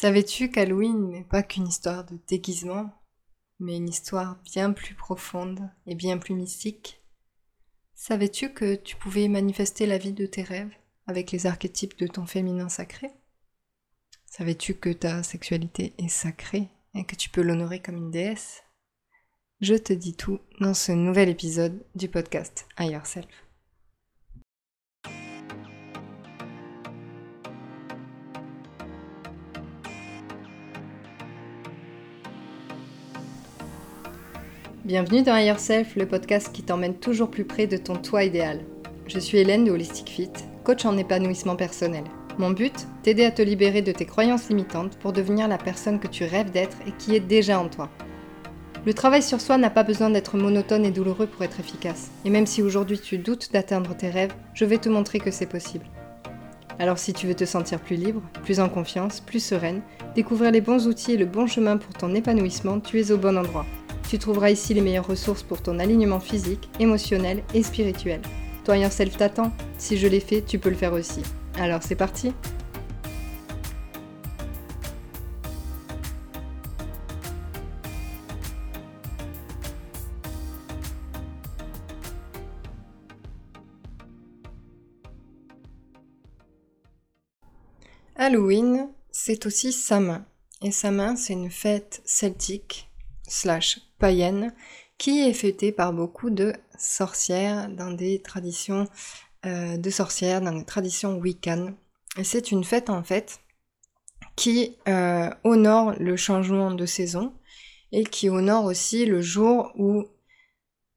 Savais-tu qu'Halloween n'est pas qu'une histoire de déguisement, mais une histoire bien plus profonde et bien plus mystique? Savais-tu que tu pouvais manifester la vie de tes rêves avec les archétypes de ton féminin sacré? Savais-tu que ta sexualité est sacrée et que tu peux l'honorer comme une déesse? Je te dis tout dans ce nouvel épisode du podcast I Yourself. Bienvenue dans Higher Self, le podcast qui t'emmène toujours plus près de ton toi idéal. Je suis Hélène de Holistic Fit, coach en épanouissement personnel. Mon but, t'aider à te libérer de tes croyances limitantes pour devenir la personne que tu rêves d'être et qui est déjà en toi. Le travail sur soi n'a pas besoin d'être monotone et douloureux pour être efficace. Et même si aujourd'hui tu doutes d'atteindre tes rêves, je vais te montrer que c'est possible. Alors si tu veux te sentir plus libre, plus en confiance, plus sereine, découvrir les bons outils et le bon chemin pour ton épanouissement, tu es au bon endroit. Tu trouveras ici les meilleures ressources pour ton alignement physique, émotionnel et spirituel. Toi Yourself t'attend. Si je l'ai fait, tu peux le faire aussi. Alors c'est parti Halloween, c'est aussi Samin. Et Samin, c'est une fête celtique slash païenne qui est fêtée par beaucoup de sorcières dans des traditions euh, de sorcières, dans des traditions wiccan. Et c'est une fête en fait qui euh, honore le changement de saison et qui honore aussi le jour où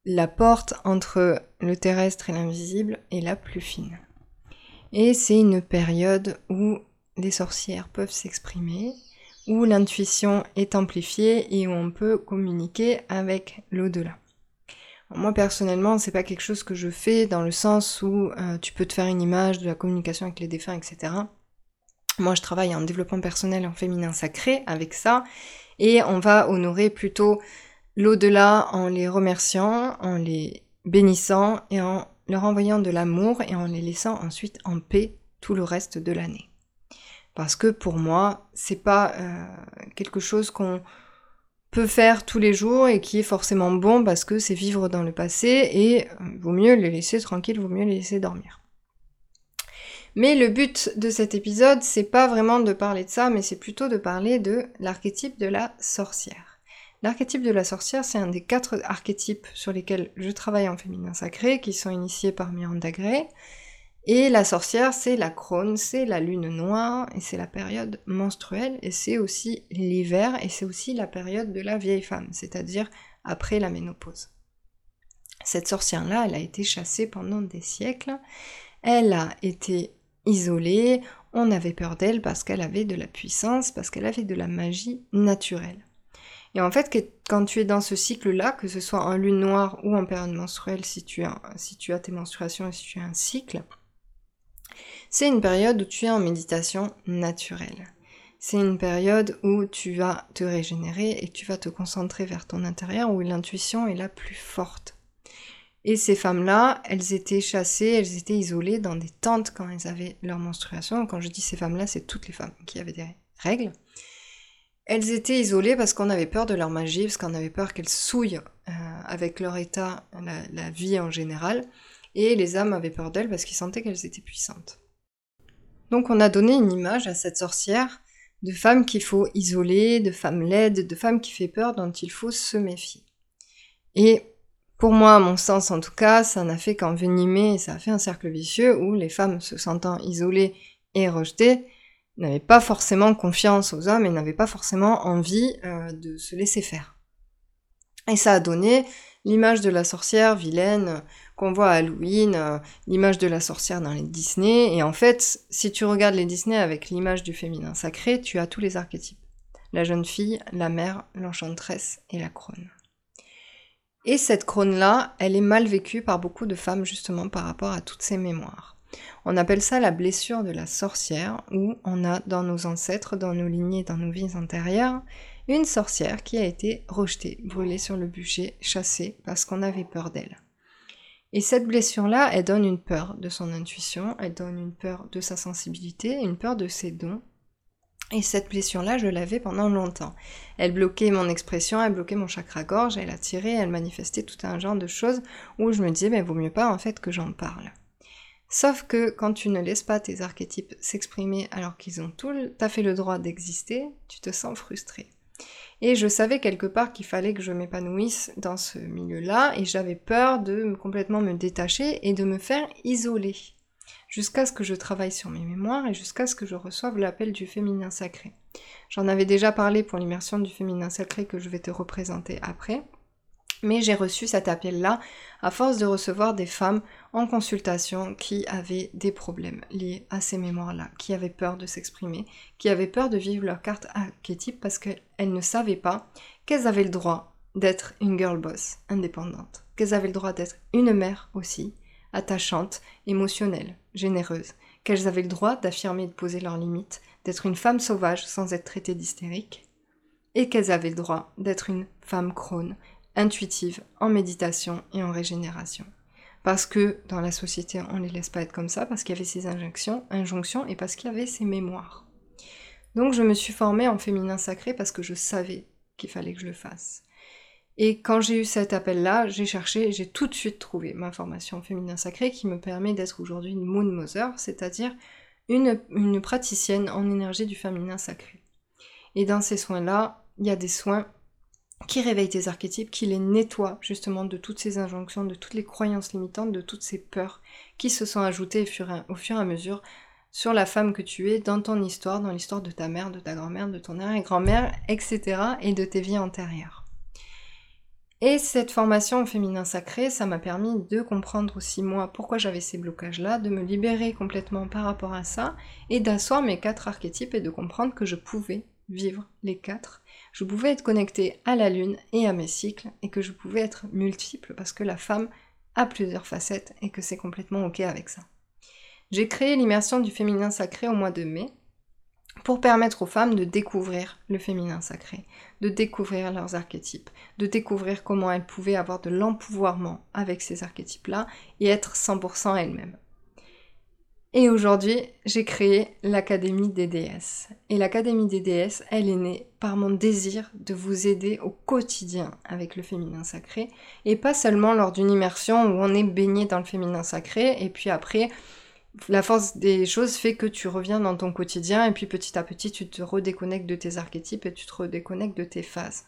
la porte entre le terrestre et l'invisible est la plus fine. Et c'est une période où les sorcières peuvent s'exprimer, où l'intuition est amplifiée et où on peut communiquer avec l'au-delà. Moi personnellement, c'est pas quelque chose que je fais dans le sens où euh, tu peux te faire une image de la communication avec les défunts, etc. Moi, je travaille en développement personnel en féminin sacré avec ça, et on va honorer plutôt l'au-delà en les remerciant, en les bénissant et en leur envoyant de l'amour et en les laissant ensuite en paix tout le reste de l'année. Parce que pour moi, c'est pas euh, quelque chose qu'on peut faire tous les jours et qui est forcément bon parce que c'est vivre dans le passé et euh, vaut mieux les laisser tranquilles, vaut mieux les laisser dormir. Mais le but de cet épisode, c'est pas vraiment de parler de ça, mais c'est plutôt de parler de l'archétype de la sorcière. L'archétype de la sorcière, c'est un des quatre archétypes sur lesquels je travaille en féminin sacré, qui sont initiés par Miranda Gray. Et la sorcière, c'est la crône, c'est la lune noire, et c'est la période menstruelle, et c'est aussi l'hiver, et c'est aussi la période de la vieille femme, c'est-à-dire après la ménopause. Cette sorcière-là, elle a été chassée pendant des siècles, elle a été isolée, on avait peur d'elle parce qu'elle avait de la puissance, parce qu'elle avait de la magie naturelle. Et en fait, quand tu es dans ce cycle-là, que ce soit en lune noire ou en période menstruelle, si tu as, si tu as tes menstruations et si tu as un cycle, c'est une période où tu es en méditation naturelle. C'est une période où tu vas te régénérer et tu vas te concentrer vers ton intérieur où l'intuition est la plus forte. Et ces femmes-là, elles étaient chassées, elles étaient isolées dans des tentes quand elles avaient leur menstruation. Quand je dis ces femmes-là, c'est toutes les femmes qui avaient des règles. Elles étaient isolées parce qu'on avait peur de leur magie, parce qu'on avait peur qu'elles souillent euh, avec leur état, la vie en général. Et les hommes avaient peur d'elles parce qu'ils sentaient qu'elles étaient puissantes. Donc on a donné une image à cette sorcière de femme qu'il faut isoler, de femme laide, de femme qui fait peur, dont il faut se méfier. Et pour moi, à mon sens en tout cas, ça n'a fait qu'envenimer, ça a fait un cercle vicieux où les femmes se sentant isolées et rejetées n'avaient pas forcément confiance aux hommes et n'avaient pas forcément envie euh, de se laisser faire. Et ça a donné l'image de la sorcière vilaine qu'on voit à Halloween, euh, l'image de la sorcière dans les Disney. Et en fait, si tu regardes les Disney avec l'image du féminin sacré, tu as tous les archétypes. La jeune fille, la mère, l'enchanteresse et la crône. Et cette crône-là, elle est mal vécue par beaucoup de femmes justement par rapport à toutes ces mémoires. On appelle ça la blessure de la sorcière, où on a dans nos ancêtres, dans nos lignées, dans nos vies antérieures, une sorcière qui a été rejetée, brûlée sur le bûcher, chassée parce qu'on avait peur d'elle. Et cette blessure-là, elle donne une peur de son intuition, elle donne une peur de sa sensibilité, une peur de ses dons, Et cette blessure-là, je l'avais pendant longtemps. Elle bloquait mon expression, elle bloquait mon chakra-gorge, elle attirait, elle manifestait tout un genre de choses où je me disais, mais vaut mieux pas en fait que j'en parle. Sauf que quand tu ne laisses pas tes archétypes s'exprimer alors qu'ils ont tout à fait le droit d'exister, tu te sens frustré. Et je savais quelque part qu'il fallait que je m'épanouisse dans ce milieu-là, et j'avais peur de complètement me détacher et de me faire isoler jusqu'à ce que je travaille sur mes mémoires et jusqu'à ce que je reçoive l'appel du féminin sacré. J'en avais déjà parlé pour l'immersion du féminin sacré que je vais te représenter après, mais j'ai reçu cet appel-là à force de recevoir des femmes en consultation qui avaient des problèmes liés à ces mémoires-là, qui avaient peur de s'exprimer, qui avaient peur de vivre leur carte archétype parce qu'elles ne savaient pas qu'elles avaient le droit d'être une girl boss indépendante, qu'elles avaient le droit d'être une mère aussi, attachante, émotionnelle, généreuse, qu'elles avaient le droit d'affirmer et de poser leurs limites, d'être une femme sauvage sans être traitée d'hystérique, et qu'elles avaient le droit d'être une femme crône, intuitive, en méditation et en régénération. Parce que dans la société, on ne les laisse pas être comme ça, parce qu'il y avait ces injonctions, injonctions et parce qu'il y avait ces mémoires. Donc je me suis formée en féminin sacré parce que je savais qu'il fallait que je le fasse. Et quand j'ai eu cet appel-là, j'ai cherché, j'ai tout de suite trouvé ma formation féminin sacré qui me permet d'être aujourd'hui une Moon Mother, c'est-à-dire une, une praticienne en énergie du féminin sacré. Et dans ces soins-là, il y a des soins qui réveillent tes archétypes, qui les nettoient justement de toutes ces injonctions, de toutes les croyances limitantes, de toutes ces peurs qui se sont ajoutées au fur et à mesure sur la femme que tu es dans ton histoire, dans l'histoire de ta mère, de ta grand-mère, de ton arrière-grand-mère, etc. et de tes vies antérieures. Et cette formation au féminin sacré, ça m'a permis de comprendre aussi moi pourquoi j'avais ces blocages-là, de me libérer complètement par rapport à ça, et d'asseoir mes quatre archétypes et de comprendre que je pouvais vivre les quatre. Je pouvais être connectée à la lune et à mes cycles, et que je pouvais être multiple parce que la femme a plusieurs facettes et que c'est complètement ok avec ça. J'ai créé l'immersion du féminin sacré au mois de mai, pour permettre aux femmes de découvrir le féminin sacré, de découvrir leurs archétypes, de découvrir comment elles pouvaient avoir de l'empouvoirment avec ces archétypes-là et être 100% elles-mêmes. Et aujourd'hui, j'ai créé l'Académie des déesses. Et l'Académie des déesses, elle est née par mon désir de vous aider au quotidien avec le féminin sacré, et pas seulement lors d'une immersion où on est baigné dans le féminin sacré, et puis après, la force des choses fait que tu reviens dans ton quotidien et puis petit à petit tu te redéconnectes de tes archétypes et tu te redéconnectes de tes phases.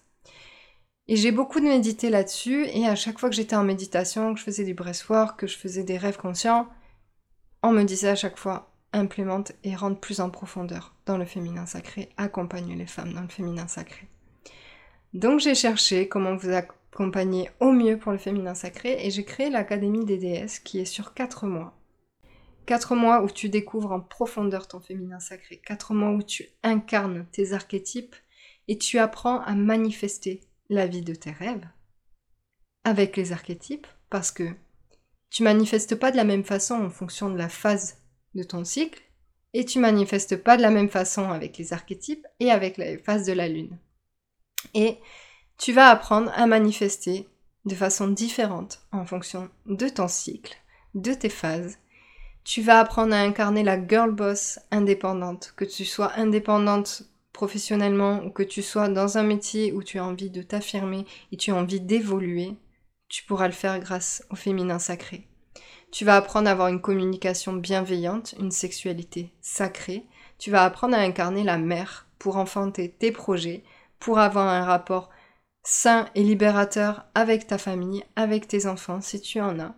Et j'ai beaucoup médité là-dessus et à chaque fois que j'étais en méditation, que je faisais du breathwork, que je faisais des rêves conscients, on me disait à chaque fois implémente et rentre plus en profondeur dans le féminin sacré, accompagne les femmes dans le féminin sacré. Donc j'ai cherché comment vous accompagner au mieux pour le féminin sacré et j'ai créé l'Académie des déesses qui est sur 4 mois Quatre mois où tu découvres en profondeur ton féminin sacré. Quatre mois où tu incarnes tes archétypes et tu apprends à manifester la vie de tes rêves avec les archétypes parce que tu manifestes pas de la même façon en fonction de la phase de ton cycle et tu manifestes pas de la même façon avec les archétypes et avec la phase de la lune. Et tu vas apprendre à manifester de façon différente en fonction de ton cycle, de tes phases tu vas apprendre à incarner la girl boss indépendante, que tu sois indépendante professionnellement ou que tu sois dans un métier où tu as envie de t'affirmer et tu as envie d'évoluer, tu pourras le faire grâce au féminin sacré. Tu vas apprendre à avoir une communication bienveillante, une sexualité sacrée. Tu vas apprendre à incarner la mère pour enfanter tes projets, pour avoir un rapport sain et libérateur avec ta famille, avec tes enfants si tu en as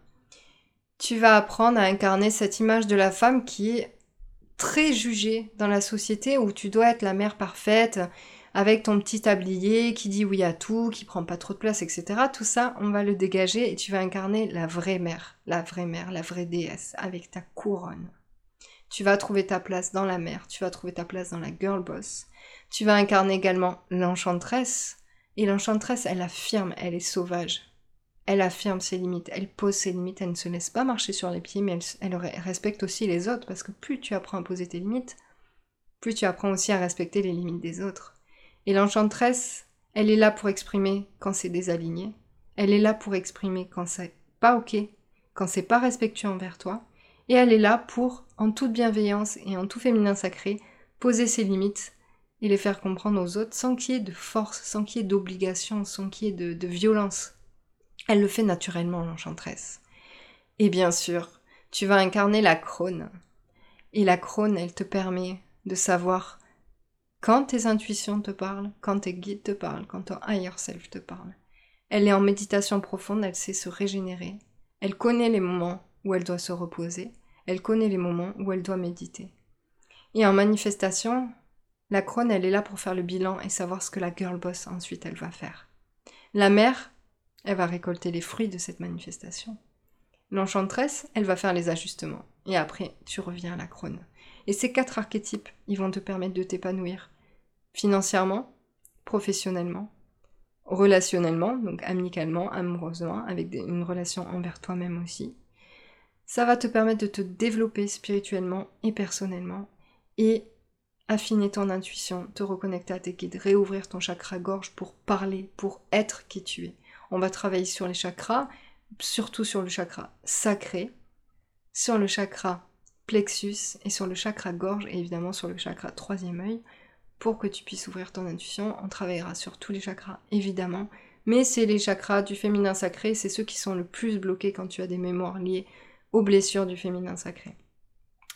tu vas apprendre à incarner cette image de la femme qui est très jugée dans la société où tu dois être la mère parfaite avec ton petit tablier qui dit oui à tout, qui prend pas trop de place, etc. Tout ça, on va le dégager et tu vas incarner la vraie mère, la vraie mère, la vraie déesse avec ta couronne. Tu vas trouver ta place dans la mère, tu vas trouver ta place dans la girl boss. Tu vas incarner également l'enchantresse. Et l'enchantresse, elle affirme, elle est sauvage. Elle affirme ses limites, elle pose ses limites, elle ne se laisse pas marcher sur les pieds, mais elle, respecte aussi les autres, parce que plus tu apprends à poser tes limites, plus tu apprends aussi à respecter les limites des autres. Et l'enchantresse, elle est là pour exprimer quand c'est désaligné, elle est là pour exprimer quand c'est pas ok, quand c'est pas respectueux envers toi, et elle est là pour, en toute bienveillance et en tout féminin sacré, poser ses limites et les faire comprendre aux autres sans qu'il y ait de force, sans qu'il y ait d'obligation, sans qu'il y ait de, violence. Elle le fait naturellement, l'enchanteresse. Et bien sûr, tu vas incarner la crône. Et la crône, elle te permet de savoir quand tes intuitions te parlent, quand tes guides te parlent, quand ton higher self te parle. Elle est en méditation profonde, elle sait se régénérer. Elle connaît les moments où elle doit se reposer. Elle connaît les moments où elle doit méditer. Et en manifestation, la crone, elle est là pour faire le bilan et savoir ce que la girl boss ensuite elle va faire. La mère, elle va récolter les fruits de cette manifestation. L'enchanteresse, elle va faire les ajustements. Et après, tu reviens à la crone. Et ces quatre archétypes, ils vont te permettre de t'épanouir financièrement, professionnellement, relationnellement, donc amicalement, amoureusement, avec une relation envers toi-même aussi. Ça va te permettre de te développer spirituellement et personnellement et affiner ton intuition, te reconnecter à tes guides, réouvrir ton chakra gorge pour parler, pour être qui tu es. On va travailler sur les chakras, surtout sur le chakra sacré, sur le chakra plexus et sur le chakra gorge et évidemment sur le chakra troisième œil pour que tu puisses ouvrir ton intuition. On travaillera sur tous les chakras évidemment, mais c'est les chakras du féminin sacré, c'est ceux qui sont le plus bloqués quand tu as des mémoires liées aux blessures du féminin sacré.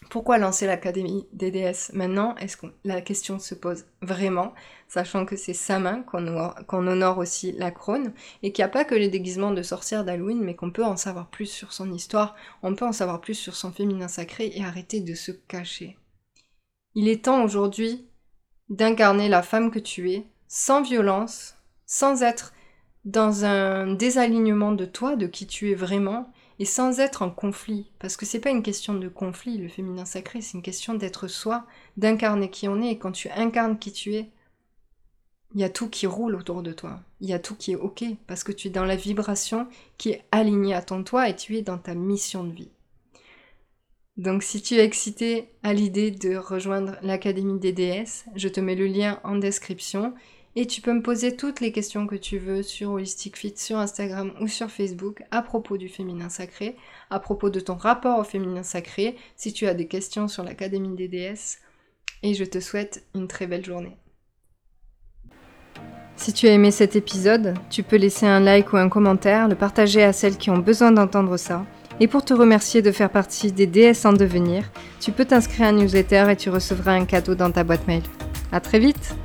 Pourquoi lancer l'Académie des déesses maintenant? Est-ce que la question se pose vraiment, sachant que c'est sa main qu'on honore, aussi la crone, et qu'il n'y a pas que les déguisements de sorcières d'Halloween, mais qu'on peut en savoir plus sur son histoire, on peut en savoir plus sur son féminin sacré et arrêter de se cacher? Il est temps aujourd'hui d'incarner la femme que tu es, sans violence, sans être dans un désalignement de toi, de qui tu es vraiment, et sans être en conflit. Parce que c'est pas une question de conflit, le féminin sacré, c'est une question d'être soi, d'incarner qui on est. Et quand tu incarnes qui tu es, il y a tout qui roule autour de toi. Il y a tout qui est ok, parce que tu es dans la vibration qui est alignée à ton toi et tu es dans ta mission de vie. Donc si tu es excité à l'idée de rejoindre l'Académie des déesses, je te mets le lien en description et tu peux me poser toutes les questions que tu veux sur Holistic Fit, sur Instagram ou sur Facebook à propos du féminin sacré, à propos de ton rapport au féminin sacré, si tu as des questions sur l'Académie des déesses. Et je te souhaite une très belle journée. Si tu as aimé cet épisode, tu peux laisser un like ou un commentaire, le partager à celles qui ont besoin d'entendre ça. Et pour te remercier de faire partie des déesses en devenir, tu peux t'inscrire à un newsletter et tu recevras un cadeau dans ta boîte mail. À très vite!